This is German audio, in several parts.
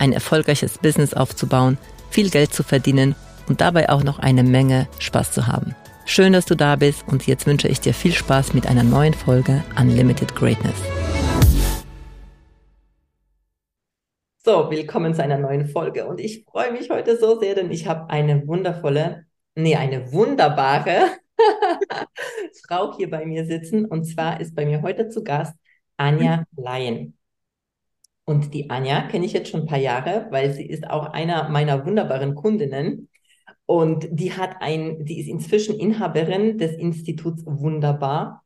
ein erfolgreiches Business aufzubauen, viel Geld zu verdienen und dabei auch noch eine Menge Spaß zu haben. Schön, dass du da bist und jetzt wünsche ich dir viel Spaß mit einer neuen Folge Unlimited Greatness. So, willkommen zu einer neuen Folge und ich freue mich heute so sehr, denn ich habe eine wundervolle, nee, eine wunderbare Frau hier bei mir sitzen und zwar ist bei mir heute zu Gast Anja Laien. Und die Anja kenne ich jetzt schon ein paar Jahre, weil sie ist auch einer meiner wunderbaren Kundinnen. Und die hat ein, die ist inzwischen Inhaberin des Instituts Wunderbar,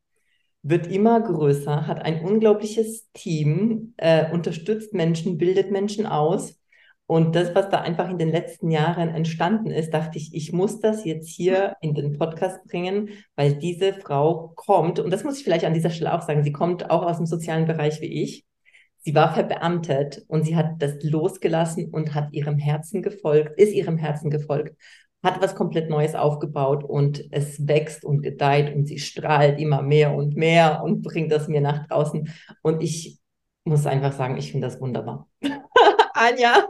wird immer größer, hat ein unglaubliches Team, äh, unterstützt Menschen, bildet Menschen aus. Und das, was da einfach in den letzten Jahren entstanden ist, dachte ich, ich muss das jetzt hier in den Podcast bringen, weil diese Frau kommt, und das muss ich vielleicht an dieser Stelle auch sagen, sie kommt auch aus dem sozialen Bereich wie ich Sie war verbeamtet und sie hat das losgelassen und hat ihrem Herzen gefolgt, ist ihrem Herzen gefolgt, hat was komplett Neues aufgebaut und es wächst und gedeiht und sie strahlt immer mehr und mehr und bringt das mir nach draußen. Und ich muss einfach sagen, ich finde das wunderbar. Anja.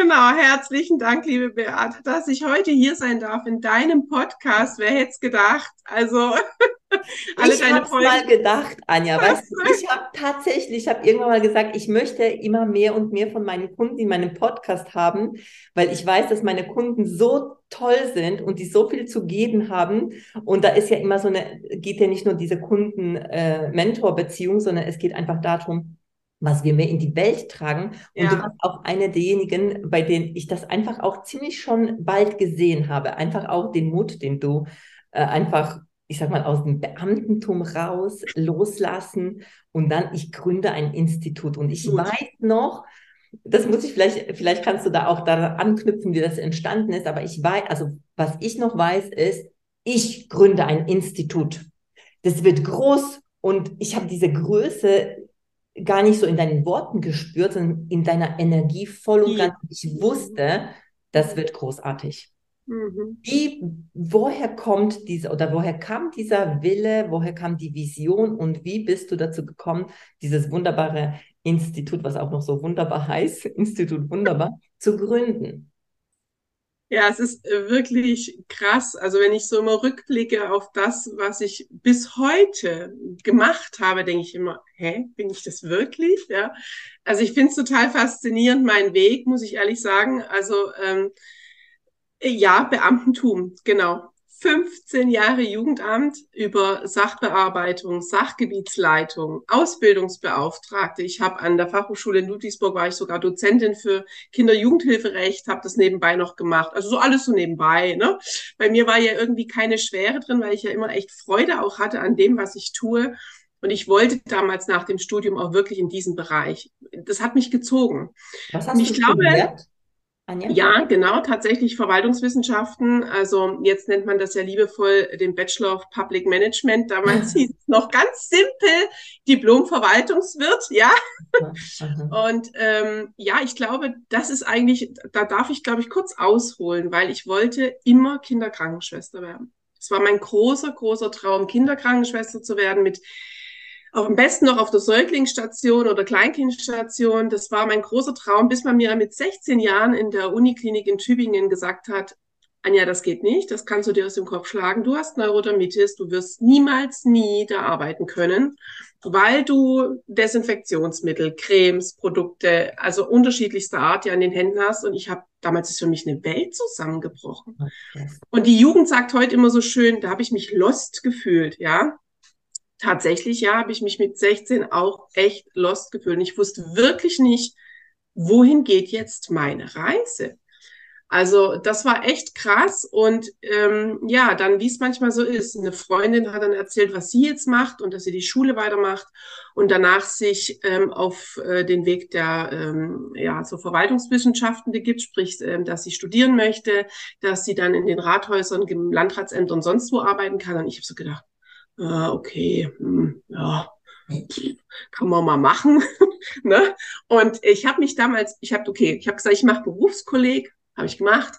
Genau, herzlichen Dank, liebe Beate, dass ich heute hier sein darf in deinem Podcast. Wer hätte es gedacht? Also alle ich habe mal gedacht, Anja, weißt du, ich habe tatsächlich, ich habe irgendwann mal gesagt, ich möchte immer mehr und mehr von meinen Kunden in meinem Podcast haben, weil ich weiß, dass meine Kunden so toll sind und die so viel zu geben haben. Und da ist ja immer so eine, geht ja nicht nur diese Kunden-Mentor-Beziehung, äh, sondern es geht einfach darum, was wir mehr in die Welt tragen. Und ja. du warst auch eine derjenigen, bei denen ich das einfach auch ziemlich schon bald gesehen habe. Einfach auch den Mut, den du äh, einfach ich sag mal, aus dem Beamtentum raus, loslassen und dann, ich gründe ein Institut. Und ich Gut. weiß noch, das muss ich vielleicht, vielleicht kannst du da auch daran anknüpfen, wie das entstanden ist, aber ich weiß, also was ich noch weiß, ist, ich gründe ein Institut. Das wird groß und ich habe diese Größe gar nicht so in deinen Worten gespürt, sondern in deiner Energie voll und ganz. Ich wusste, das wird großartig. Mhm. Wie, woher kommt diese oder woher kam dieser Wille, woher kam die Vision und wie bist du dazu gekommen, dieses wunderbare Institut, was auch noch so wunderbar heißt, Institut Wunderbar, zu gründen? Ja, es ist äh, wirklich krass. Also wenn ich so immer rückblicke auf das, was ich bis heute gemacht habe, denke ich immer, hä, bin ich das wirklich? Ja. Also ich finde es total faszinierend, mein Weg, muss ich ehrlich sagen. Also ähm, ja, Beamtentum, genau. 15 Jahre Jugendamt über Sachbearbeitung, Sachgebietsleitung, Ausbildungsbeauftragte. Ich habe an der Fachhochschule in Ludwigsburg war ich sogar Dozentin für Kinder-Jugendhilferecht, habe das nebenbei noch gemacht. Also so alles so nebenbei. Ne? Bei mir war ja irgendwie keine Schwere drin, weil ich ja immer echt Freude auch hatte an dem, was ich tue. Und ich wollte damals nach dem Studium auch wirklich in diesen Bereich. Das hat mich gezogen. Was hast Und ich du glaube, studiert? Anja? Ja, genau, tatsächlich Verwaltungswissenschaften. Also jetzt nennt man das ja liebevoll den Bachelor of Public Management. Damals hieß es noch ganz simpel Diplom-Verwaltungswirt, ja. Und ähm, ja, ich glaube, das ist eigentlich, da darf ich, glaube ich, kurz ausholen, weil ich wollte immer Kinderkrankenschwester werden. Es war mein großer, großer Traum, Kinderkrankenschwester zu werden mit am besten noch auf der Säuglingsstation oder Kleinkindstation. Das war mein großer Traum, bis man mir mit 16 Jahren in der Uniklinik in Tübingen gesagt hat, Anja, das geht nicht, das kannst du dir aus dem Kopf schlagen. Du hast Neurodermitis, du wirst niemals, nie da arbeiten können, weil du Desinfektionsmittel, Cremes, Produkte, also unterschiedlichster Art ja in den Händen hast. Und ich habe, damals ist für mich eine Welt zusammengebrochen. Und die Jugend sagt heute immer so schön, da habe ich mich lost gefühlt, ja tatsächlich, ja, habe ich mich mit 16 auch echt lost gefühlt. Ich wusste wirklich nicht, wohin geht jetzt meine Reise. Also das war echt krass und ähm, ja, dann wie es manchmal so ist, eine Freundin hat dann erzählt, was sie jetzt macht und dass sie die Schule weitermacht und danach sich ähm, auf äh, den Weg der ähm, ja so Verwaltungswissenschaften begibt, sprich, ähm, dass sie studieren möchte, dass sie dann in den Rathäusern, Landratsämtern und sonst wo arbeiten kann. Und ich habe so gedacht, ah, okay, hm, ja, kann man mal machen. ne? Und ich habe mich damals, ich habe, okay, ich habe gesagt, ich mache Berufskolleg habe ich gemacht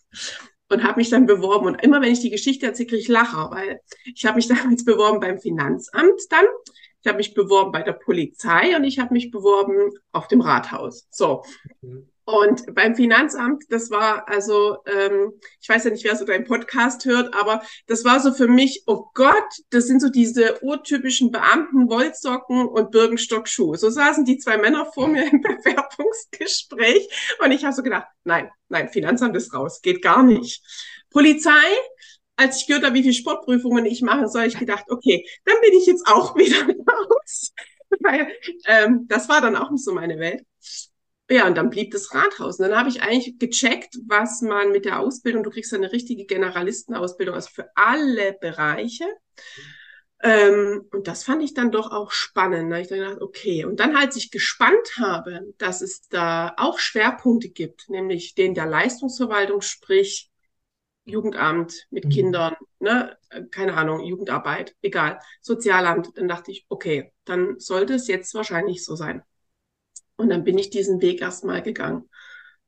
und habe mich dann beworben. Und immer wenn ich die Geschichte erzähle, kriege ich Lacher, weil ich habe mich damals beworben beim Finanzamt dann. Ich habe mich beworben bei der Polizei und ich habe mich beworben auf dem Rathaus. So. Mhm. Und beim Finanzamt, das war also, ähm, ich weiß ja nicht, wer so deinen Podcast hört, aber das war so für mich, oh Gott, das sind so diese urtypischen Beamten, Wollsocken und Birkenstock-Schuhe. So saßen die zwei Männer vor mir im Bewerbungsgespräch und ich habe so gedacht, nein, nein, Finanzamt ist raus, geht gar nicht. Polizei, als ich gehört habe, wie viele Sportprüfungen ich mache, so habe ich gedacht, okay, dann bin ich jetzt auch wieder raus. Weil ähm, das war dann auch nicht so meine Welt. Ja, und dann blieb das Rathaus. Und dann habe ich eigentlich gecheckt, was man mit der Ausbildung, du kriegst eine richtige Generalistenausbildung, also für alle Bereiche. Ähm, und das fand ich dann doch auch spannend. Da habe ich dann gedacht, okay. Und dann, als ich gespannt habe, dass es da auch Schwerpunkte gibt, nämlich den der Leistungsverwaltung, sprich Jugendamt mit mhm. Kindern, ne, keine Ahnung, Jugendarbeit, egal, Sozialamt, dann dachte ich, okay, dann sollte es jetzt wahrscheinlich so sein. Und dann bin ich diesen Weg erstmal gegangen.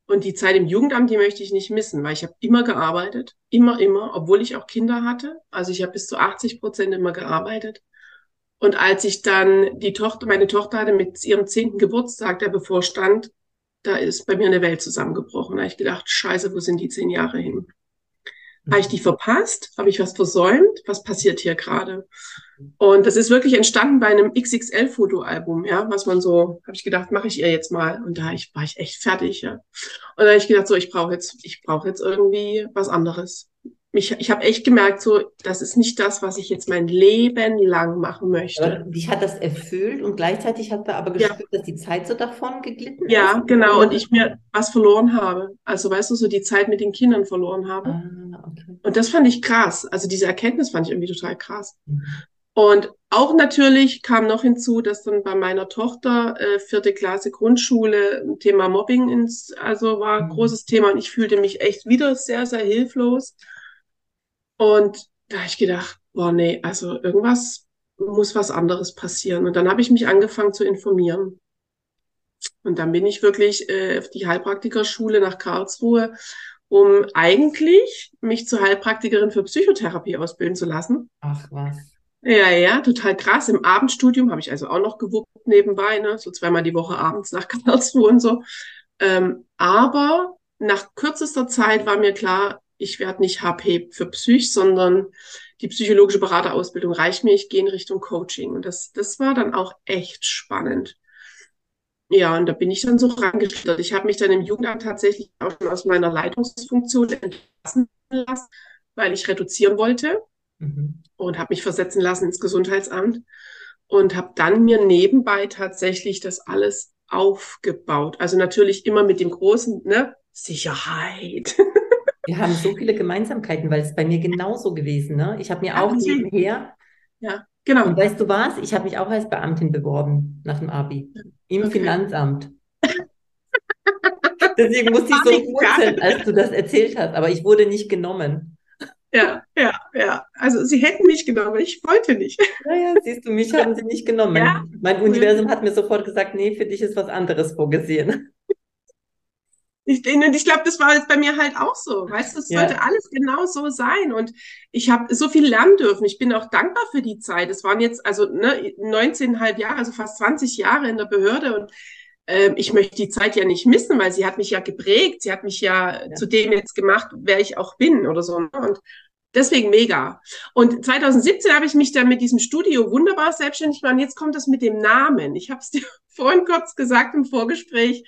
Und die Zeit im Jugendamt, die möchte ich nicht missen, weil ich habe immer gearbeitet, immer, immer, obwohl ich auch Kinder hatte. Also ich habe bis zu 80 Prozent immer gearbeitet. Und als ich dann die Tochter, meine Tochter hatte mit ihrem zehnten Geburtstag, der bevorstand, da ist bei mir eine Welt zusammengebrochen. Da habe ich gedacht, scheiße, wo sind die zehn Jahre hin? Habe ich die verpasst? Habe ich was versäumt? Was passiert hier gerade? Und das ist wirklich entstanden bei einem XXL-Fotoalbum, ja, was man so, habe ich gedacht, mache ich ihr jetzt mal. Und da ich, war ich echt fertig, ja. Und da habe ich gedacht, so, ich brauche jetzt, ich brauche jetzt irgendwie was anderes mich, ich habe echt gemerkt, so, das ist nicht das, was ich jetzt mein Leben lang machen möchte. Aber dich hat das erfüllt und gleichzeitig hat da aber gespürt, ja. dass die Zeit so davon geglitten ist. Ja, genau. Und ich mir was verloren habe. Also, weißt du, so die Zeit mit den Kindern verloren habe. Ah, okay. Und das fand ich krass. Also, diese Erkenntnis fand ich irgendwie total krass. Mhm. Und auch natürlich kam noch hinzu, dass dann bei meiner Tochter äh, vierte Klasse Grundschule Thema Mobbing ins, also war mhm. großes Thema und ich fühlte mich echt wieder sehr, sehr hilflos. Und da habe ich gedacht, boah, nee, also irgendwas muss was anderes passieren. Und dann habe ich mich angefangen zu informieren. Und dann bin ich wirklich äh, auf die Heilpraktikerschule nach Karlsruhe, um eigentlich mich zur Heilpraktikerin für Psychotherapie ausbilden zu lassen. Ach was. Ja, ja, total krass. Im Abendstudium habe ich also auch noch gewuppt nebenbei, ne? so zweimal die Woche abends nach Karlsruhe und so. Ähm, aber nach kürzester Zeit war mir klar, ich werde nicht HP für Psych, sondern die psychologische Beraterausbildung reicht mir, ich gehe in Richtung Coaching. Und das, das war dann auch echt spannend. Ja, und da bin ich dann so rangeschlittert. Ich habe mich dann im Jugendamt tatsächlich auch schon aus meiner Leitungsfunktion entlassen lassen, weil ich reduzieren wollte mhm. und habe mich versetzen lassen ins Gesundheitsamt und habe dann mir nebenbei tatsächlich das alles aufgebaut. Also natürlich immer mit dem großen, ne, Sicherheit. Wir haben so viele Gemeinsamkeiten, weil es bei mir genauso gewesen. Ne? Ich habe mir auch nebenher. Ja, genau. Und weißt du was? Ich habe mich auch als Beamtin beworben nach dem Abi im okay. Finanzamt. Deswegen musste ich so schmunzeln, als du das erzählt hast, aber ich wurde nicht genommen. Ja, ja, ja. Also sie hätten mich genommen, ich wollte nicht. Naja, siehst du, mich haben sie nicht genommen. Ja? Mein Universum hat mir sofort gesagt, nee, für dich ist was anderes vorgesehen. Ich, und ich glaube, das war jetzt bei mir halt auch so. Weißt du, es sollte ja. alles genau so sein. Und ich habe so viel lernen dürfen. Ich bin auch dankbar für die Zeit. Es waren jetzt also ne, 19,5 Jahre, also fast 20 Jahre in der Behörde. Und äh, ich möchte die Zeit ja nicht missen, weil sie hat mich ja geprägt. Sie hat mich ja, ja. zu dem jetzt gemacht, wer ich auch bin oder so. Ne? Und Deswegen mega. Und 2017 habe ich mich dann mit diesem Studio wunderbar selbstständig gemacht. Jetzt kommt das mit dem Namen. Ich habe es dir vorhin kurz gesagt im Vorgespräch.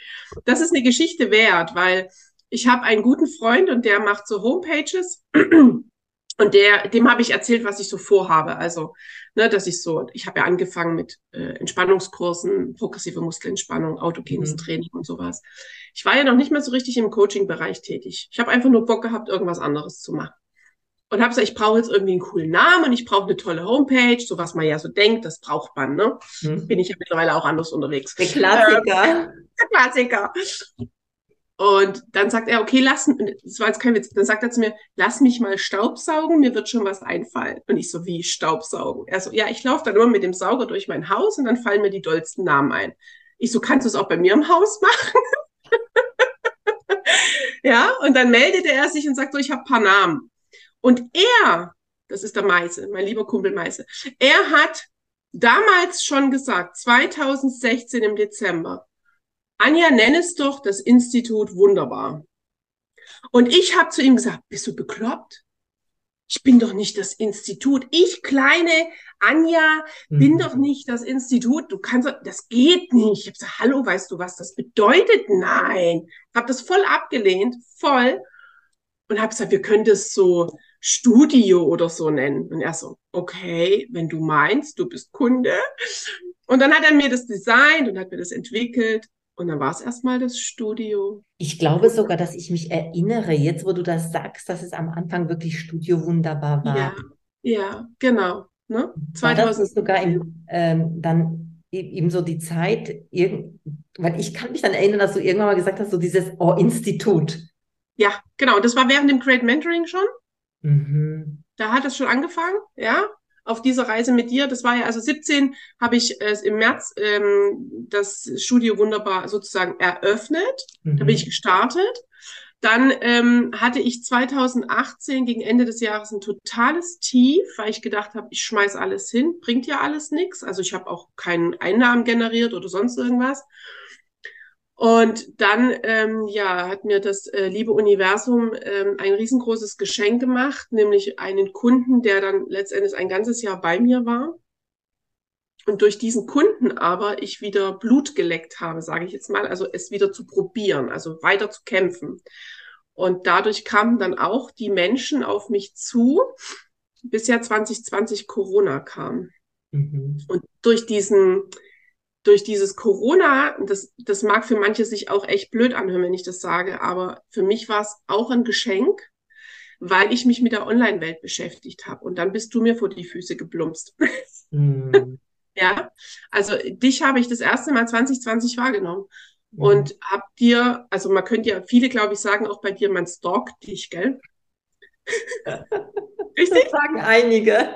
Das ist eine Geschichte wert, weil ich habe einen guten Freund und der macht so Homepages. Und der, dem habe ich erzählt, was ich so vorhabe. Also, ne, dass ich so, ich habe ja angefangen mit äh, Entspannungskursen, progressive Muskelentspannung, autogenes mhm. Training und sowas. Ich war ja noch nicht mehr so richtig im Coaching-Bereich tätig. Ich habe einfach nur Bock gehabt, irgendwas anderes zu machen. Und habe gesagt, ich brauche jetzt irgendwie einen coolen Namen und ich brauche eine tolle Homepage, so was man ja so denkt, das braucht man, ne? Mhm. Bin ich ja mittlerweile auch anders unterwegs. Der Klassiker. Ähm, der Klassiker. Und dann sagt er, okay, lass, das war jetzt kein Witz, dann sagt er zu mir, lass mich mal Staubsaugen, mir wird schon was einfallen. Und ich so, wie Staubsaugen? Er so, ja, ich laufe dann nur mit dem Sauger durch mein Haus und dann fallen mir die dollsten Namen ein. Ich so, kannst du es auch bei mir im Haus machen? ja, und dann meldete er sich und sagt so, ich habe paar Namen. Und er, das ist der Meise, mein lieber Kumpel Meise, er hat damals schon gesagt, 2016 im Dezember, Anja, nenn es doch das Institut wunderbar. Und ich habe zu ihm gesagt, bist du bekloppt? Ich bin doch nicht das Institut. Ich, kleine Anja, bin mhm. doch nicht das Institut. Du kannst, das geht nicht. Ich habe gesagt, hallo, weißt du, was das bedeutet? Nein. Habe das voll abgelehnt, voll. Und habe gesagt, wir können das so Studio oder so nennen. Und er so, okay, wenn du meinst, du bist Kunde. Und dann hat er mir das designt und hat mir das entwickelt. Und dann war es erstmal das Studio. Ich glaube sogar, dass ich mich erinnere, jetzt wo du das sagst, dass es am Anfang wirklich Studio wunderbar war. Ja, ja genau. Ne? 2000 war das sogar im, ähm, dann e-, eben so die Zeit, weil ich kann mich dann erinnern, dass du irgendwann mal gesagt hast, so dieses oh, Institut. Ja, genau. Das war während dem Great Mentoring schon. Mhm. Da hat es schon angefangen, ja auf dieser Reise mit dir. Das war ja also 17 habe ich äh, im März ähm, das Studio wunderbar sozusagen eröffnet. Mhm. Da bin ich gestartet. Dann ähm, hatte ich 2018 gegen Ende des Jahres ein totales Tief, weil ich gedacht habe, ich schmeiß alles hin, bringt ja alles nichts. Also ich habe auch keinen Einnahmen generiert oder sonst irgendwas. Und dann, ähm, ja, hat mir das äh, liebe Universum ähm, ein riesengroßes Geschenk gemacht, nämlich einen Kunden, der dann letztendlich ein ganzes Jahr bei mir war. Und durch diesen Kunden aber ich wieder Blut geleckt habe, sage ich jetzt mal, also es wieder zu probieren, also weiter zu kämpfen. Und dadurch kamen dann auch die Menschen auf mich zu, bis ja 2020 Corona kam. Mhm. Und durch diesen, durch dieses Corona, das, das mag für manche sich auch echt blöd anhören, wenn ich das sage, aber für mich war es auch ein Geschenk, weil ich mich mit der Online-Welt beschäftigt habe. Und dann bist du mir vor die Füße geplumpst. Mm. ja, also dich habe ich das erste Mal 2020 wahrgenommen. Mm. Und hab dir, also man könnte ja, viele glaube ich sagen, auch bei dir, man stalkt dich, gell? Richtig? Das sagen einige.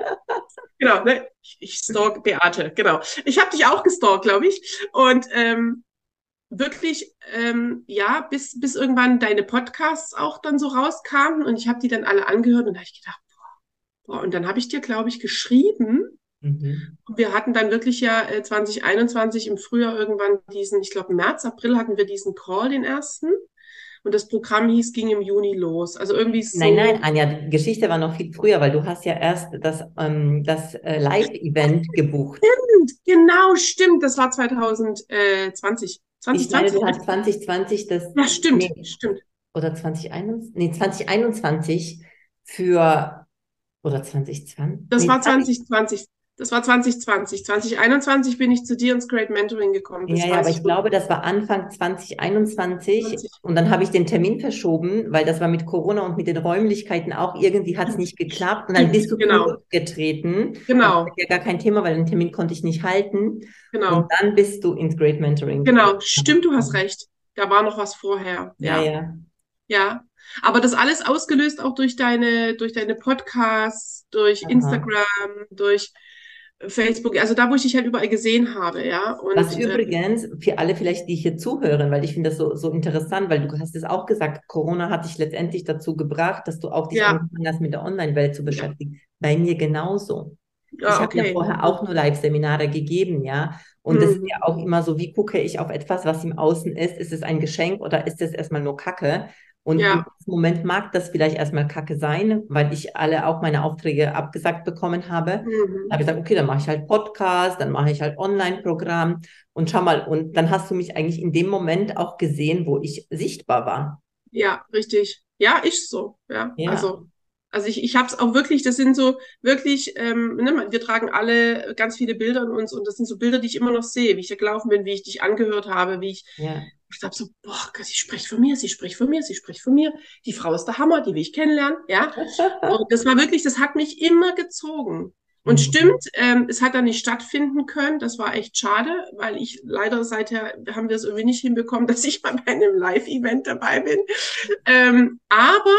Genau, ne? ich, ich stalk Beate, genau. Ich habe dich auch gestalkt, glaube ich. Und ähm, wirklich, ähm, ja, bis, bis irgendwann deine Podcasts auch dann so rauskamen und ich habe die dann alle angehört und da habe ich gedacht, boah, boah. Und dann habe ich dir, glaube ich, geschrieben. Mhm. Und wir hatten dann wirklich ja äh, 2021 im Frühjahr irgendwann diesen, ich glaube März, April hatten wir diesen Call, den ersten. Und das Programm hieß, ging im Juni los. Also irgendwie so. Nein, nein, Anja, die Geschichte war noch viel früher, weil du hast ja erst das, ähm, das äh, Live-Event gebucht. Stimmt, genau, stimmt. Das war 2020. 2020. Ich meine, du hast 2020 das. Ja, stimmt, nee, stimmt. Oder 2021, nee, 2021 für, oder 2020? Das nee, war 2020. Das war 2020. 2021 bin ich zu dir ins Great Mentoring gekommen. Das ja, ja, aber ich, glaube, das war Anfang 2021 20. und dann habe ich den Termin verschoben, weil das war mit Corona und mit den Räumlichkeiten auch irgendwie hat es nicht geklappt und dann bist du genau. getreten. Genau. Das ja gar kein Thema, weil den Termin konnte ich nicht halten. Genau. Und dann bist du ins Great Mentoring. Genau, gekommen. stimmt, du hast recht. Da war noch was vorher. Ja, ja. Ja, ja. aber das alles ausgelöst auch durch deine, durch deine Podcasts, durch Aha. Instagram, durch Facebook, also da, wo ich dich halt überall gesehen habe, ja. Und, Was äh, übrigens für alle vielleicht, die hier zuhören, weil ich finde das so, so interessant, weil du hast es auch gesagt, Corona hat dich letztendlich dazu gebracht, dass du auch dich ja. angefangen hast, mit der Online-Welt zu beschäftigen. Ja. Bei mir genauso. Ja, ich habe okay. ja vorher auch nur Live-Seminare gegeben, ja. Und es mhm. ist ja auch immer so, wie gucke ich auf etwas, was im Außen ist? Ist es ein Geschenk oder ist es erstmal nur Kacke? Und ja. im Moment mag das vielleicht erstmal kacke sein, weil ich alle auch meine Aufträge abgesagt bekommen habe. Mhm. Da habe ich gesagt, okay, dann mache ich halt Podcast, dann mache ich halt Online-Programm und schau mal, und dann hast du mich eigentlich in dem Moment auch gesehen, wo ich sichtbar war. Ja, richtig. Ja, ich so. Ja, ja. also Also ich, ich habe es auch wirklich, das sind so wirklich, ähm, ne, wir tragen alle ganz viele Bilder in uns und das sind so Bilder, die ich immer noch sehe, wie ich da gelaufen bin, wie ich dich angehört habe, wie ich, ja. ich glaube so, boah, sie spricht von mir, sie spricht von mir, sie spricht von mir, die Frau ist der Hammer, die will ich kennenlernen, ja. Und das war wirklich, das hat mich immer gezogen. Und mhm. stimmt, ähm, es hat dann nicht stattfinden können. Das war echt schade, weil ich leider seither haben wir es irgendwie nicht hinbekommen, dass ich mal bei einem Live-Event dabei bin. Ähm, aber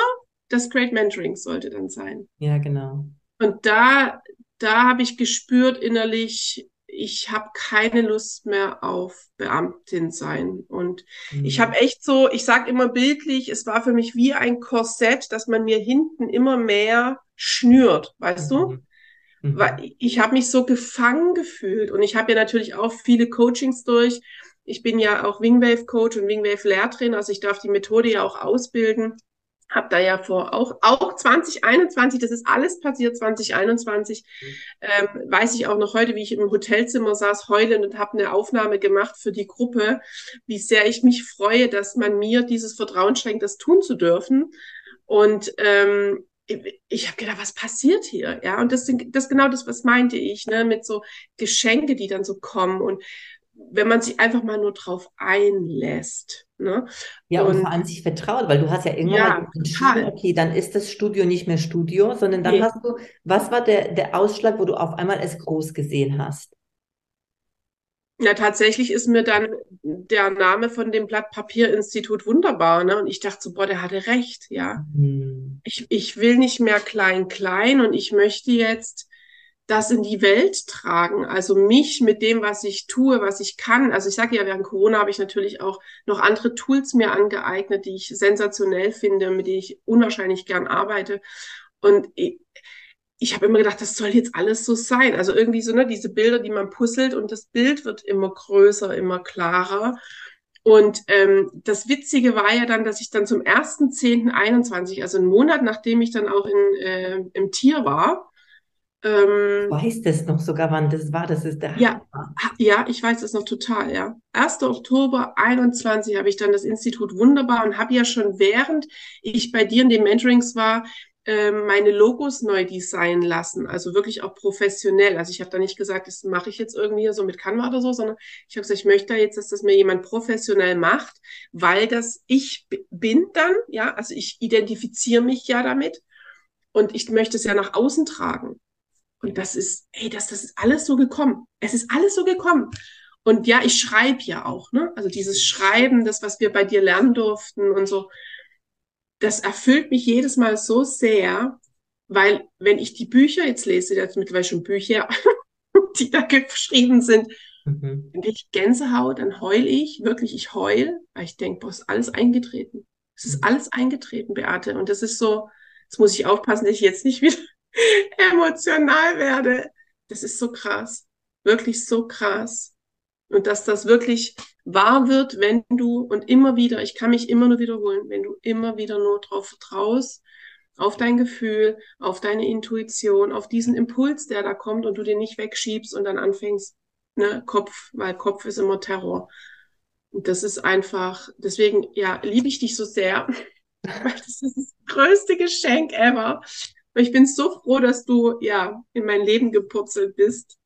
das Great Mentoring sollte dann sein. Ja, genau. Und da, da habe ich gespürt innerlich, ich habe keine Lust mehr auf Beamtin sein. Und mhm. ich habe echt so, ich sage immer bildlich, es war für mich wie ein Korsett, dass man mir hinten immer mehr schnürt, weißt mhm. du? Mhm. Weil ich habe mich so gefangen gefühlt und ich habe ja natürlich auch viele Coachings durch. Ich bin ja auch Wingwave Coach und Wingwave Lehrtrainer, also ich darf die Methode ja auch ausbilden habe da ja vor auch auch 2021, das ist alles passiert 2021, mhm. ähm, weiß ich auch noch heute, wie ich im Hotelzimmer saß heulend und habe eine Aufnahme gemacht für die Gruppe, wie sehr ich mich freue, dass man mir dieses Vertrauen schenkt, das tun zu dürfen. Und ähm, ich habe gedacht, was passiert hier? Ja, und das sind das genau das, was meinte ich, ne, mit so Geschenke, die dann so kommen und wenn man sich einfach mal nur drauf einlässt. Ne? Ja, und, und, vor allem sich vertraut, weil du hast ja irgendwann ja, entschieden, okay, dann ist das Studio nicht mehr Studio, sondern dann nee. hast du, was war der, der Ausschlag, wo du auf einmal es groß gesehen hast? Ja, tatsächlich ist mir dann der Name von dem Blatt Papierinstitut wunderbar, ne? Und ich dachte so, boah, der hatte recht, ja. Hm. Ich, ich will nicht mehr klein, klein und ich möchte jetzt das in die Welt tragen. Also mich mit dem, was ich tue, was ich kann. Also ich sage ja, während Corona habe ich natürlich auch noch andere Tools mir angeeignet, die ich sensationell finde, mit denen ich unwahrscheinlich gern arbeite. Und ich, ich habe immer gedacht, das soll jetzt alles so sein. Also irgendwie so, ne, diese Bilder, die man puzzelt und das Bild wird immer größer, immer klarer. Und ähm, das Witzige war ja dann, dass ich dann zum 1.10.21, also einen Monat nachdem ich dann auch in, äh, im Tier war, ähm, weiß das noch sogar, wann das war. Das ist der ja, ja, ich weiß das noch total, ja. 1. Oktober 21 habe ich dann das Institut Wunderbar und habe ja schon während ich bei dir in den Mentorings war, ähm, meine Logos neu designen lassen, also wirklich auch professionell. Also ich habe da nicht gesagt, das mache ich jetzt irgendwie so mit Canva oder so, sondern ich habe gesagt, ich möchte jetzt, dass das mir jemand professionell macht, weil das ich bin dann, ja, also ich identifiziere mich ja damit und ich möchte es ja nach außen tragen. Und das ist, ey, das, das ist alles so gekommen. Es ist alles so gekommen. Und ja, ich schreibe ja auch, ne? Also dieses Schreiben, das, was wir bei dir lernen durften und so, das erfüllt mich jedes Mal so sehr, weil wenn ich die Bücher jetzt lese, jetzt mittlerweile schon Bücher, die da geschrieben sind, mhm. dann ich Gänsehaut, dann heul ich, wirklich, ich heul, weil ich denke, boah, ist alles eingetreten. Es ist mhm. alles eingetreten, Beate. Und das ist so, jetzt muss ich aufpassen, dass ich jetzt nicht wieder emotional werde. Das ist so krass. Wirklich so krass. Und dass das wirklich wahr wird, wenn du und immer wieder, ich kann mich immer nur wiederholen, wenn du immer wieder nur drauf vertraust, auf dein Gefühl, auf deine Intuition, auf diesen Impuls, der da kommt und du den nicht wegschiebst und dann anfängst, ne, Kopf, weil Kopf ist immer Terror. Und das ist einfach, deswegen, ja, liebe ich dich so sehr, das ist das größte Geschenk ever, ich bin so froh, dass du ja in mein Leben gepurzelt bist.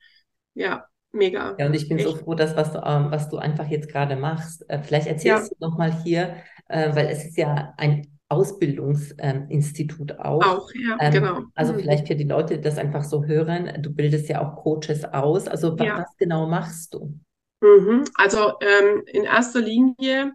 Ja, mega. Ja, und ich bin Echt. so froh, dass was du, ähm, was du einfach jetzt gerade machst. Äh, vielleicht erzählst ja. du noch mal hier, äh, weil es ist ja ein Ausbildungsinstitut ähm, auch. Auch, ja, ähm, genau. Also mhm. vielleicht für die Leute, die das einfach so hören, du bildest ja auch Coaches aus. Also ja. was genau machst du? Mhm. Also ähm, in erster Linie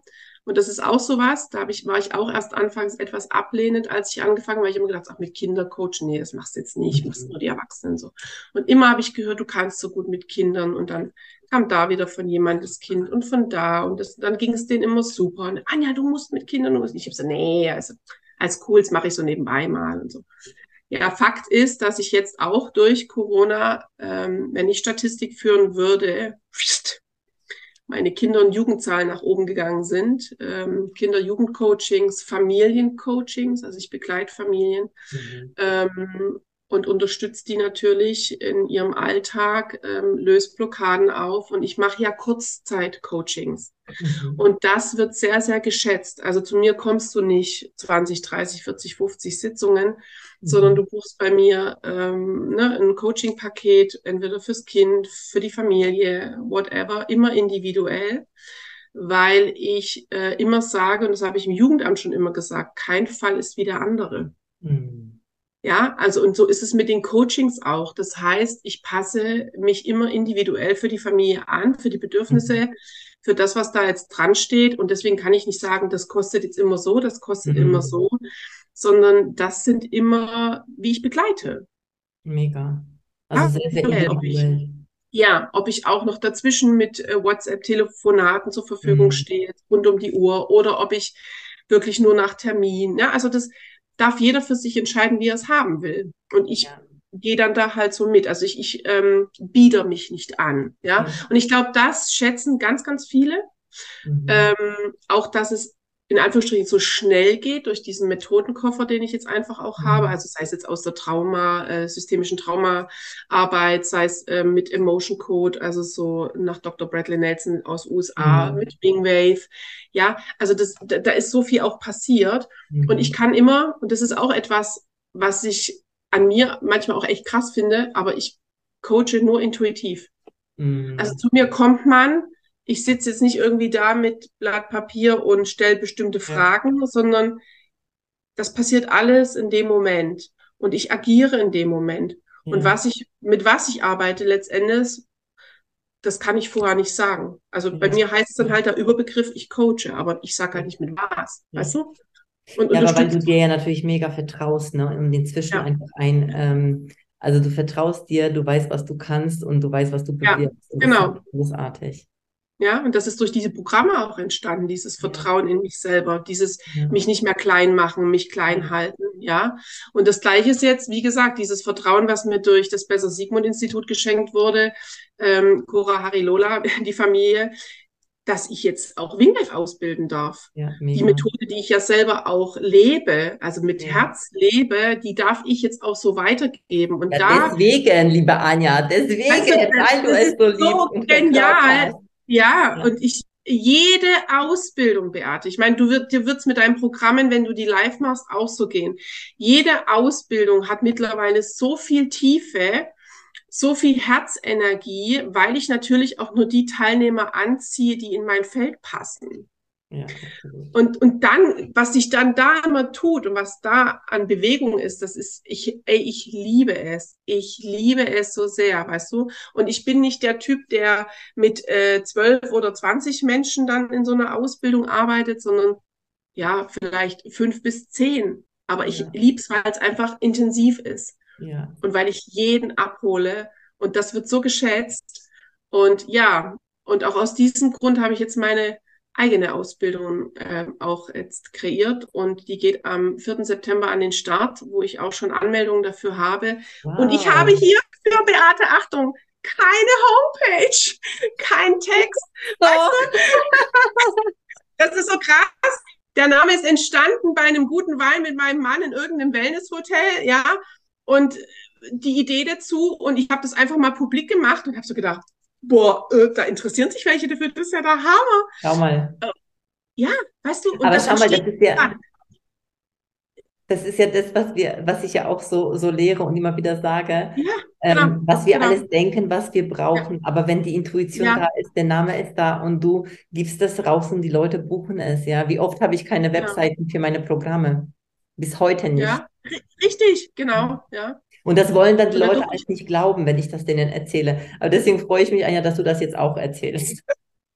und das ist auch so was, da ich, war ich auch erst anfangs etwas ablehnend, als ich angefangen habe, weil ich immer gedacht, ach, mit Kindercoach, nee, das machst du jetzt nicht, mhm. machst nur die Erwachsenen so. Und immer habe ich gehört, du kannst so gut mit Kindern und dann kam da wieder von jemand das Kind und von da und das, dann ging es denen immer super. Und Anja, du musst mit Kindern, du musst nicht. Ich habe so, nee, also als Cools mache ich so nebenbei mal und so. Ja, Fakt ist, dass ich jetzt auch durch Corona, ähm, wenn ich Statistik führen würde, meine Kinder- und Jugendzahlen nach oben gegangen sind. Ähm, Kinder-Jugendcoachings, Familiencoachings, also ich begleite Familien. Mhm. Ähm, und unterstützt die natürlich in ihrem Alltag, ähm, löst Blockaden auf und ich mache ja Kurzzeit-Coachings. Mhm. Und das wird sehr, sehr geschätzt. Also zu mir kommst du nicht 20, 30, 40, 50 Sitzungen, mhm. sondern du buchst bei mir ähm, ne, ein Coaching-Paket, entweder fürs Kind, für die Familie, whatever, immer individuell weil ich äh, immer sage, und das habe ich im Jugendamt schon immer gesagt, kein Fall ist wie der andere. Mhm. Ja, also und so ist es mit den Coachings auch. Das heißt, ich passe mich immer individuell für die Familie an, für die Bedürfnisse, mhm. für das, was da jetzt dran steht. Und deswegen kann ich nicht sagen, das kostet jetzt immer so, das kostet mhm. immer so, sondern das sind immer, wie ich begleite. Mega. Also ja, sehr, sehr individuell. Ja, ob ich auch noch dazwischen mit äh, WhatsApp-Telefonaten zur Verfügung mhm. stehe, rund um die Uhr, oder ob ich wirklich nur nach Termin. Ja, also das, darf jeder für sich entscheiden, wie er es haben will. Und ich ja. gehe dann da halt so mit. Also ich, ich ähm, bieder mich nicht an. Ja. Mhm. Und ich glaube, das schätzen ganz, ganz viele. Mhm. Ähm, auch, dass es in Anführungsstrichen so schnell geht durch diesen Methodenkoffer, den ich jetzt einfach auch mhm. habe. Also sei es jetzt aus der Trauma, äh, systemischen Traumaarbeit, sei es äh, mit Emotion Code, also so nach Dr. Bradley Nelson aus USA, mhm. mit Wave. Ja, also das, da, da, ist so viel auch passiert. Mhm. Und ich kann immer, und das ist auch etwas, was ich an mir manchmal auch echt krass finde, aber ich coache nur intuitiv. Mhm. Also zu mir kommt man, ich sitze jetzt nicht irgendwie da mit Blatt Papier und stelle bestimmte Fragen, ja. sondern das passiert alles in dem Moment und ich agiere in dem Moment. Ja. Und was ich, mit was ich arbeite letztendlich, das kann ich vorher nicht sagen. Also ja. bei mir heißt es dann halt der Überbegriff, ich coache, aber ich sage halt nicht mit was, weißt du? Und ja, aber weil du dir ja natürlich mega vertraust, ne? Und inzwischen einfach ein, ähm, also du vertraust dir, du weißt, was du kannst und du weißt, was du bewirkst. Ja, genau. großartig. Ja, und das ist durch diese Programme auch entstanden, dieses Vertrauen in mich selber, dieses ja. mich nicht mehr klein machen, mich klein halten, ja. Und das Gleiche ist jetzt, wie gesagt, dieses Vertrauen, was mir durch das Besser Sigmund Institut geschenkt wurde, ähm, Cora Harilola, die Familie, dass ich jetzt auch Wingwave ausbilden darf. Ja, die Methode, die ich ja selber auch lebe, also mit ja. Herz lebe, die darf ich jetzt auch so weitergeben. Und da, deswegen, liebe Anja, deswegen, also, weil du es so liebst. So genial. Ja, ja, und ich, jede Ausbildung, Beate, ich meine, du wird, dir wird's mit deinen Programmen, wenn du die live machst, auch so gehen. Jede Ausbildung hat mittlerweile so viel Tiefe, so viel Herzenergie, weil ich natürlich auch nur die Teilnehmer anziehe, die in mein Feld passen. Ja, und, und dann, was sich dann da immer tut und was da an Bewegung ist, das ist, ich, ey, ich liebe es. Ich liebe es so sehr, weißt du? Und ich bin nicht der Typ, der mit äh, zwölf oder zwanzig Menschen dann in so einer Ausbildung arbeitet, sondern ja, vielleicht fünf bis zehn. Aber ich ja. liebe es, weil es einfach intensiv ist. Ja. Und weil ich jeden abhole. Und das wird so geschätzt. Und ja, und auch aus diesem Grund habe ich jetzt meine eigene Ausbildung äh, auch jetzt kreiert und die geht am 4. September an den Start, wo ich auch schon Anmeldungen dafür habe. Wow. Und ich habe hier für Beate, Achtung, keine Homepage, kein Text. Oh. Weißt du? Das ist so krass. Der Name ist entstanden bei einem guten Wein mit meinem Mann in irgendeinem Wellnesshotel, ja. Und die Idee dazu und ich habe das einfach mal publik gemacht und habe so gedacht, boah, äh, da interessieren sich welche dafür, das ist ja der Hammer. Schau mal. Äh, ja, weißt du, und Aber schau mal, das ist ja, das ist ja das, was wir, was ich ja auch so, so lehre und immer wieder sage, ja, genau, ähm, was wir genau. alles denken, was wir brauchen. Ja. Aber wenn die Intuition ja. da ist, der Name ist da und du gibst das raus und die Leute buchen es, ja. Wie oft habe ich keine Webseiten für meine Programme? Bis heute nicht. Ja, richtig, genau, ja. Und das wollen dann die Leute eigentlich nicht glauben, wenn ich das denen erzähle. Aber deswegen freue ich mich, Anja, dass du das jetzt auch erzählst.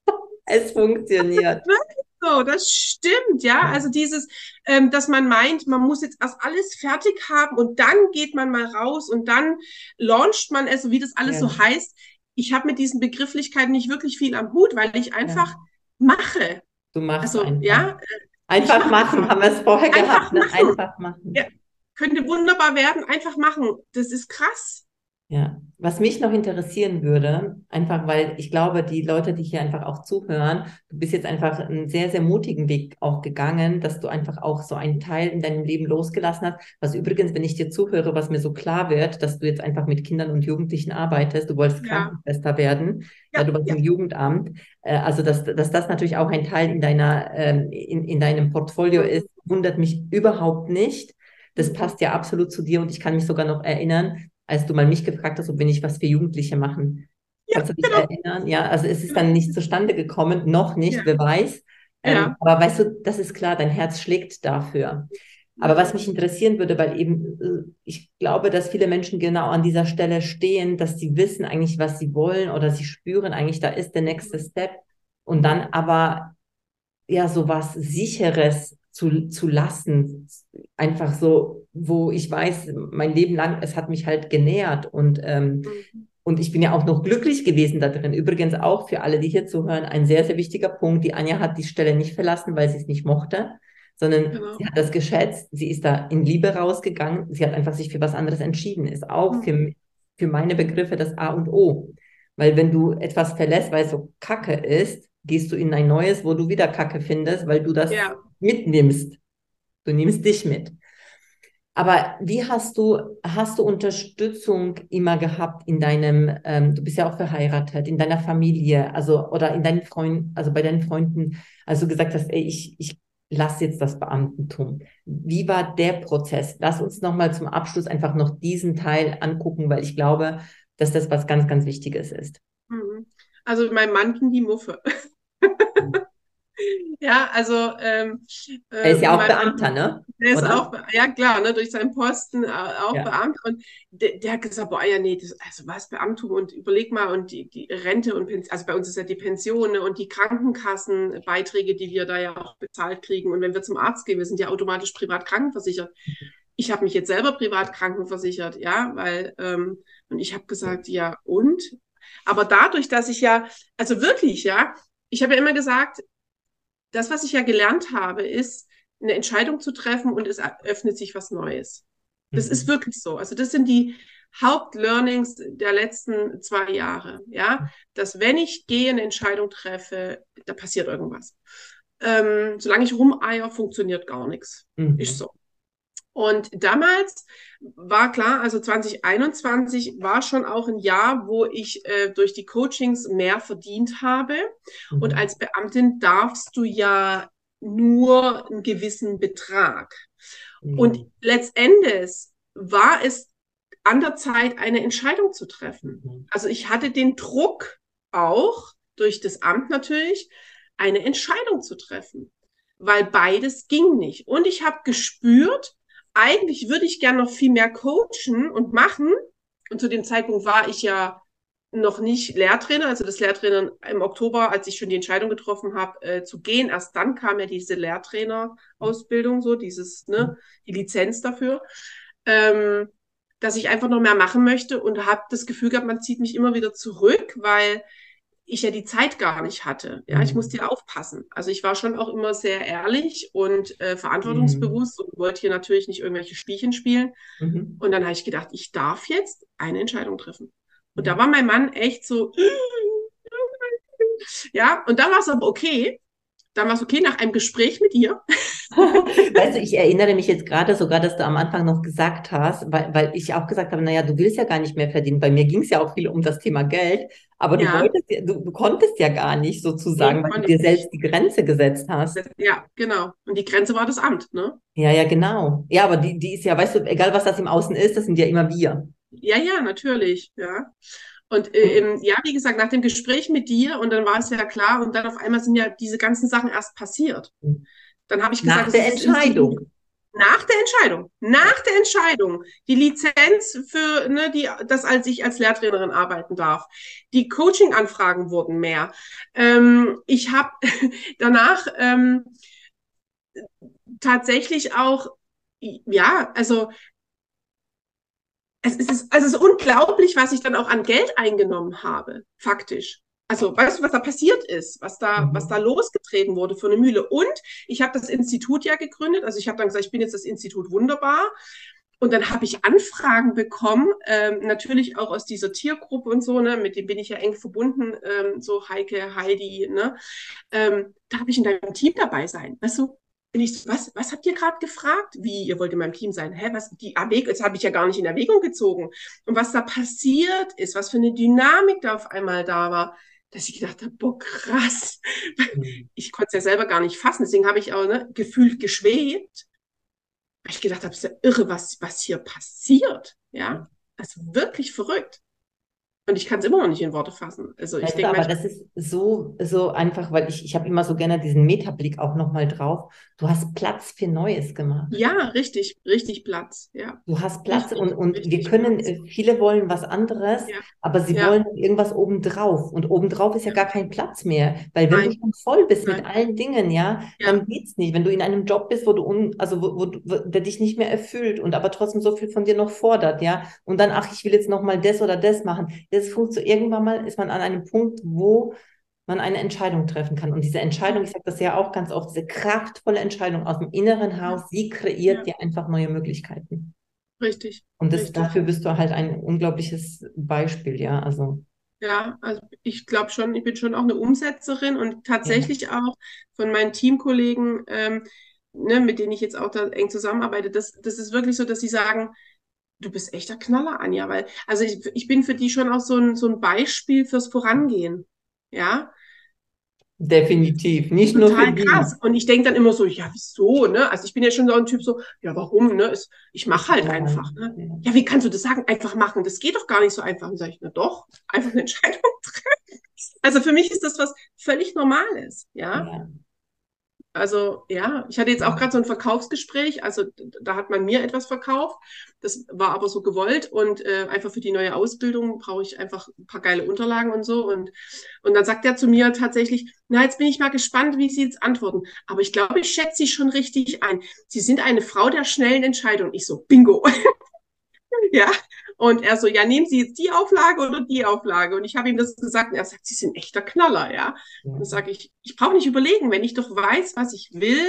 es funktioniert. So, das stimmt, ja. Also dieses, ähm, dass man meint, man muss jetzt erst alles fertig haben und dann geht man mal raus und dann launcht man es, wie das alles ja. so heißt. Ich habe mit diesen Begrifflichkeiten nicht wirklich viel am Hut, weil ich einfach ja. mache. Du machst also, einfach. ja. Einfach machen, haben wir es vorher einfach gehabt. Ne? Einfach machen. Ja, könnte wunderbar werden, einfach machen. Das ist krass. Ja, was mich noch interessieren würde, einfach weil ich glaube, die Leute, die hier einfach auch zuhören, du bist jetzt einfach einen sehr, sehr mutigen Weg auch gegangen, dass du einfach auch so einen Teil in deinem Leben losgelassen hast. Was übrigens, wenn ich dir zuhöre, was mir so klar wird, dass du jetzt einfach mit Kindern und Jugendlichen arbeitest, du wolltest ja. Krankenschwester werden, ja, du warst ja. im Jugendamt. Äh, also, dass, dass das natürlich auch ein Teil in deiner, ähm, in, in deinem Portfolio mhm. ist, wundert mich überhaupt nicht. Das mhm. passt ja absolut zu dir und ich kann mich sogar noch erinnern, als du mal mich gefragt hast, ob wir nicht was für Jugendliche machen. Ja, Kannst du dich genau. erinnern? Ja, also es ist dann nicht zustande gekommen, noch nicht, ja. wer weiß. Ähm, ja. Aber weißt du, das ist klar, dein Herz schlägt dafür. Aber was mich interessieren würde, weil eben äh, ich glaube, dass viele Menschen genau an dieser Stelle stehen, dass sie wissen eigentlich, was sie wollen oder sie spüren eigentlich, da ist der nächste Step. Und dann aber ja so was Sicheres zu, zu lassen. Einfach so, wo ich weiß, mein Leben lang, es hat mich halt genährt und, ähm, mhm. und ich bin ja auch noch glücklich gewesen da drin. Übrigens auch für alle, die hier zuhören, ein sehr, sehr wichtiger Punkt. Die Anja hat die Stelle nicht verlassen, weil sie es nicht mochte, sondern genau. sie hat das geschätzt. Sie ist da in Liebe rausgegangen. Sie hat einfach sich für was anderes entschieden. Ist auch mhm. für, für meine Begriffe das A und O. Weil wenn du etwas verlässt, weil es so kacke ist, gehst du in ein neues, wo du wieder Kacke findest, weil du das ja mitnimmst. Du nimmst dich mit. Aber wie hast du, hast du Unterstützung immer gehabt in deinem, ähm, du bist ja auch verheiratet, in deiner Familie, also oder in deinen Freunden, also bei deinen Freunden, also gesagt hast, ey, ich, ich lasse jetzt das Beamtentum. Wie war der Prozess? Lass uns nochmal zum Abschluss einfach noch diesen Teil angucken, weil ich glaube, dass das was ganz, ganz Wichtiges ist. Mhm. Also mein Mann ging die Muffe. Ja, also ähm, er ist ja auch Beamter, ne? Er ist Oder? auch, ja klar, ne, durch seinen Posten äh, auch ja. Beamter. Und der, der, hat gesagt, boah, ja, nee, das, also was Beamtum und überleg mal und die, die Rente und Pension, also bei uns ist ja die Pension ne, und die Krankenkassenbeiträge, die wir da ja auch bezahlt kriegen. Und wenn wir zum Arzt gehen, wir sind ja automatisch privat krankenversichert. Ich habe mich jetzt selber privat krankenversichert, ja, weil ähm, und ich habe gesagt, ja und? Aber dadurch, dass ich ja, also wirklich, ja, ich habe ja immer gesagt, das, was ich ja gelernt habe, ist, eine Entscheidung zu treffen und es öffnet sich was Neues. Das mhm. ist wirklich so. Also das sind die Hauptlearnings der letzten zwei Jahre. Ja, dass wenn ich gehe, eine Entscheidung treffe, da passiert irgendwas. Ähm, solange ich rumeier, funktioniert gar nichts. Mhm. Ist so. Und damals war klar, also 2021 war schon auch ein Jahr, wo ich äh, durch die Coachings mehr verdient habe. Mhm. Und als Beamtin darfst du ja nur einen gewissen Betrag. Mhm. Und letztendlich war es an der Zeit, eine Entscheidung zu treffen. Mhm. Also ich hatte den Druck auch durch das Amt natürlich, eine Entscheidung zu treffen, weil beides ging nicht. Und ich habe gespürt, eigentlich würde ich gern noch viel mehr coachen und machen. Und zu dem Zeitpunkt war ich ja noch nicht Lehrtrainer, also das Lehrtrainer im Oktober, als ich schon die Entscheidung getroffen habe, äh, zu gehen. Erst dann kam ja diese Lehrtrainer-Ausbildung, so dieses, ne, die Lizenz dafür, ähm, dass ich einfach noch mehr machen möchte und habe das Gefühl gehabt, man zieht mich immer wieder zurück, weil ich ja die Zeit gar nicht hatte. Ja, ich mhm. musste ja aufpassen. Also ich war schon auch immer sehr ehrlich und äh, verantwortungsbewusst mhm. und wollte hier natürlich nicht irgendwelche Spielchen spielen. Mhm. Und dann habe ich gedacht, ich darf jetzt eine Entscheidung treffen. Und da war mein Mann echt so, ja, und dann war es aber okay, dann war es okay nach einem Gespräch mit dir. weißt du, ich erinnere mich jetzt gerade sogar, dass du am Anfang noch gesagt hast, weil, weil ich auch gesagt habe, naja, du willst ja gar nicht mehr verdienen. Bei mir ging es ja auch viel um das Thema Geld, aber du, ja. wolltest, du, du konntest ja gar nicht sozusagen, weil du dir selbst die Grenze gesetzt hast. Ja, genau. Und die Grenze war das Amt, ne? Ja, ja, genau. Ja, aber die, die ist ja, weißt du, egal was das im Außen ist, das sind ja immer wir. Ja, ja, natürlich, ja. Und äh, mhm. ja, wie gesagt, nach dem Gespräch mit dir und dann war es ja klar und dann auf einmal sind ja diese ganzen Sachen erst passiert. Mhm. Dann habe ich gesagt, nach der Entscheidung. Nach der Entscheidung, nach der Entscheidung, die Lizenz für, ne, die, das als ich als Lehrtrainerin arbeiten darf. Die Coaching-Anfragen wurden mehr. Ähm, ich habe danach ähm, tatsächlich auch, ja, also es ist, also es ist unglaublich, was ich dann auch an Geld eingenommen habe, faktisch. Also weißt du, was da passiert ist, was da, mhm. was da losgetreten wurde für eine Mühle. Und ich habe das Institut ja gegründet. Also ich habe dann gesagt, ich bin jetzt das Institut wunderbar. Und dann habe ich Anfragen bekommen, ähm, natürlich auch aus dieser Tiergruppe und so, ne, mit dem bin ich ja eng verbunden, ähm, so Heike, Heidi, ne. Ähm, da habe ich in deinem Team dabei sein. Weißt du, bin ich so, was, was habt ihr gerade gefragt? Wie, ihr wollt in meinem Team sein? Hä, was, die Erwägung, das habe ich ja gar nicht in Erwägung gezogen. Und was da passiert ist, was für eine Dynamik da auf einmal da war, dass ich gedacht habe, boah, krass. Mhm. Ich konnte es ja selber gar nicht fassen, deswegen habe ich auch ne, gefühlt geschwebt. Weil ich gedacht habe, ist ja irre, was, was hier passiert. Ja, also wirklich verrückt. Und ich kann es immer noch nicht in Worte fassen. Also ich denke, aber das ist so, so einfach, weil ich, ich habe immer so gerne diesen Metablick auch nochmal drauf. Du hast Platz für Neues gemacht. Ja, richtig, richtig Platz. Ja. Du hast Platz richtig, und, und wir können, Platz. Viele wollen was anderes, ja. aber sie ja. wollen irgendwas obendrauf. Und obendrauf ist ja gar kein Platz mehr. Weil wenn Nein. du schon voll bist Nein. mit allen Dingen, ja, ja. dann geht's nicht. Wenn du in einem Job bist, wo du un, also wo, wo, wo, der dich nicht mehr erfüllt und aber trotzdem so viel von dir noch fordert, ja, und dann, ach, ich will jetzt nochmal das oder das machen das funktioniert, irgendwann mal ist man an einem Punkt, wo man eine Entscheidung treffen kann. Und diese Entscheidung, ich sage das ja auch ganz oft, diese kraftvolle Entscheidung aus dem inneren Haus, sie kreiert ja. dir einfach neue Möglichkeiten. Richtig. Und das, richtig. dafür bist du halt ein unglaubliches Beispiel, ja. Also. Ja, also ich glaube schon, ich bin schon auch eine Umsetzerin und tatsächlich ja. auch von meinen Teamkollegen, ähm, ne, mit denen ich jetzt auch da eng zusammenarbeite, das, das ist wirklich so, dass sie sagen, du bist echter Knaller, Anja, weil, also ich, ich bin für die schon auch so ein, so ein Beispiel fürs Vorangehen. Ja. Definitiv, nicht Total nur für krass. Und ich denke dann immer so, ja, wieso, ne? Also ich bin ja schon so ein Typ so, ja, warum, ne? Ich mache halt einfach, ne? Ja, wie kannst du das sagen? Einfach machen. Das geht doch gar nicht so einfach. Und sage ich, na doch, einfach eine Entscheidung treffen. Also für mich ist das was völlig Normales, ja. ja. Also ja, ich hatte jetzt auch gerade so ein Verkaufsgespräch, also da hat man mir etwas verkauft, das war aber so gewollt und äh, einfach für die neue Ausbildung brauche ich einfach ein paar geile Unterlagen und so und und dann sagt er zu mir tatsächlich, na jetzt bin ich mal gespannt, wie Sie jetzt antworten, aber ich glaube, ich schätze Sie schon richtig ein. Sie sind eine Frau der schnellen Entscheidung. Ich so, Bingo. ja, und er so, ja, nehmen Sie jetzt die Auflage oder die Auflage? Und ich habe ihm das gesagt und er sagt, Sie sind echter Knaller, ja. ja. Dann sage ich, ich brauche nicht überlegen. Wenn ich doch weiß, was ich will,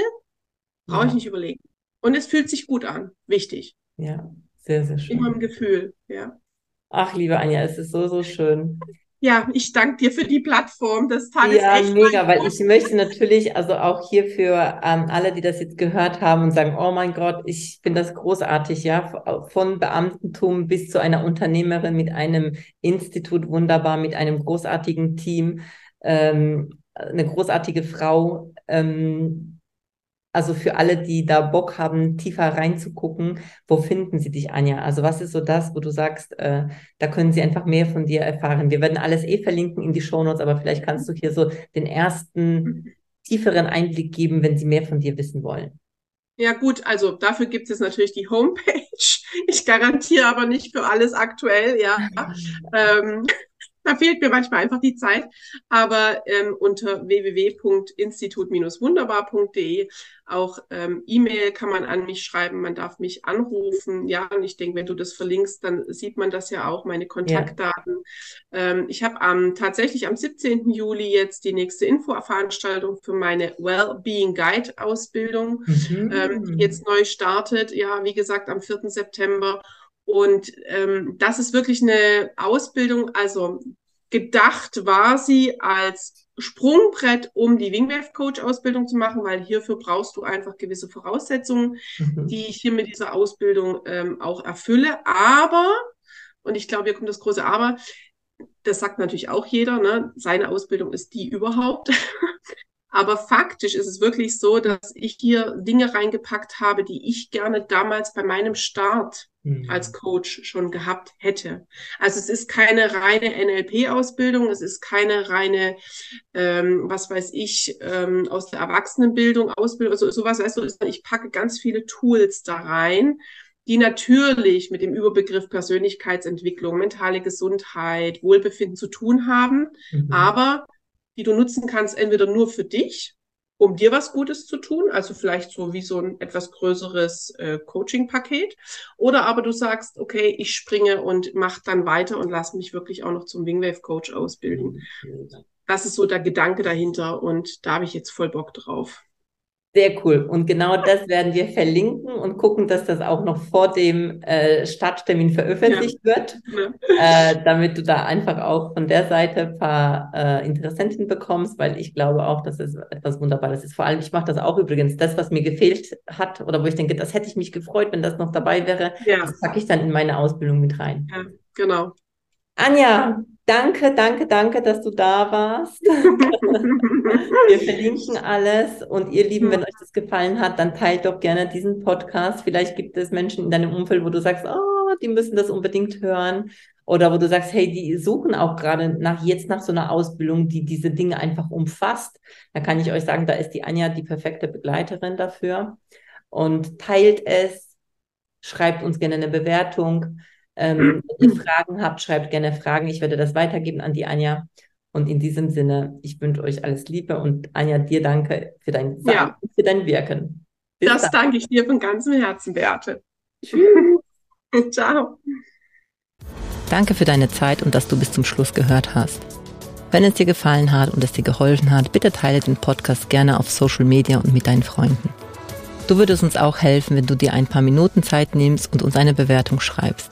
brauche ich nicht überlegen. Und es fühlt sich gut an. Wichtig. Ja, sehr, sehr schön. Immer im Gefühl, ja. Ach, liebe Anja, es ist so, so schön. Ja, ich danke dir für die Plattform. Das Tag ja, echt mega, weil ich möchte natürlich, also auch hier für ähm, alle, die das jetzt gehört haben und sagen, oh mein Gott, ich finde das großartig, ja, von Beamtentum bis zu einer Unternehmerin mit einem Institut, wunderbar, mit einem großartigen Team, ähm, eine großartige Frau, ähm, also für alle, die da Bock haben, tiefer reinzugucken, wo finden sie dich, Anja? Also was ist so das, wo du sagst, äh, da können sie einfach mehr von dir erfahren? Wir werden alles eh verlinken in die Shownotes, aber vielleicht kannst du hier so den ersten tieferen Einblick geben, wenn sie mehr von dir wissen wollen. Ja gut, also dafür gibt es natürlich die Homepage. Ich garantiere aber nicht für alles aktuell, ja. ähm, da fehlt mir manchmal einfach die Zeit. Aber ähm, unter www.institut-wunderbar.de auch ähm, E-Mail kann man an mich schreiben, man darf mich anrufen. Ja, und ich denke, wenn du das verlinkst, dann sieht man das ja auch, meine Kontaktdaten. Ja. Ähm, ich habe am tatsächlich am 17. Juli jetzt die nächste Infoveranstaltung für meine Wellbeing Guide Ausbildung, mhm. ähm, die jetzt neu startet. Ja, wie gesagt, am 4. September. Und ähm, das ist wirklich eine Ausbildung, also gedacht war sie als Sprungbrett, um die Wingwave Coach Ausbildung zu machen, weil hierfür brauchst du einfach gewisse Voraussetzungen, mhm. die ich hier mit dieser Ausbildung ähm, auch erfülle. Aber, und ich glaube, hier kommt das große Aber, das sagt natürlich auch jeder, ne? seine Ausbildung ist die überhaupt. Aber faktisch ist es wirklich so, dass ich hier Dinge reingepackt habe, die ich gerne damals bei meinem Start mhm. als Coach schon gehabt hätte. Also es ist keine reine NLP-Ausbildung, es ist keine reine, ähm, was weiß ich, ähm, aus der Erwachsenenbildung, Ausbildung, also sowas, weißt du, ich packe ganz viele Tools da rein, die natürlich mit dem Überbegriff Persönlichkeitsentwicklung, mentale Gesundheit, Wohlbefinden zu tun haben, mhm. aber die du nutzen kannst, entweder nur für dich, um dir was Gutes zu tun, also vielleicht so wie so ein etwas größeres äh, Coaching-Paket, oder aber du sagst, okay, ich springe und mach dann weiter und lass mich wirklich auch noch zum Wingwave-Coach ausbilden. Das ist so der Gedanke dahinter und da habe ich jetzt voll Bock drauf. Sehr cool. Und genau das werden wir verlinken und gucken, dass das auch noch vor dem äh, Starttermin veröffentlicht ja. wird, ja. Äh, damit du da einfach auch von der Seite ein paar äh, Interessenten bekommst, weil ich glaube auch, dass es etwas Wunderbares ist. Vor allem, ich mache das auch übrigens. Das, was mir gefehlt hat oder wo ich denke, das hätte ich mich gefreut, wenn das noch dabei wäre, ja. das packe ich dann in meine Ausbildung mit rein. Ja, genau. Anja, danke, danke, danke, dass du da warst. Wir verlinken alles und ihr Lieben, wenn euch das gefallen hat, dann teilt doch gerne diesen Podcast. Vielleicht gibt es Menschen in deinem Umfeld, wo du sagst, oh, die müssen das unbedingt hören. Oder wo du sagst, hey, die suchen auch gerade nach jetzt nach so einer Ausbildung, die diese Dinge einfach umfasst. Da kann ich euch sagen, da ist die Anja die perfekte Begleiterin dafür. Und teilt es, schreibt uns gerne eine Bewertung. Ähm, wenn ihr Fragen habt, schreibt gerne Fragen. Ich werde das weitergeben an die Anja. Und in diesem Sinne, ich wünsche euch alles Liebe und Anja, dir danke für dein Sein, ja. für dein Wirken. Bis das dann. danke ich dir von ganzem Herzen, Beate. Tschüss. Ciao. Danke für deine Zeit und dass du bis zum Schluss gehört hast. Wenn es dir gefallen hat und es dir geholfen hat, bitte teile den Podcast gerne auf Social Media und mit deinen Freunden. Du würdest uns auch helfen, wenn du dir ein paar Minuten Zeit nimmst und uns eine Bewertung schreibst.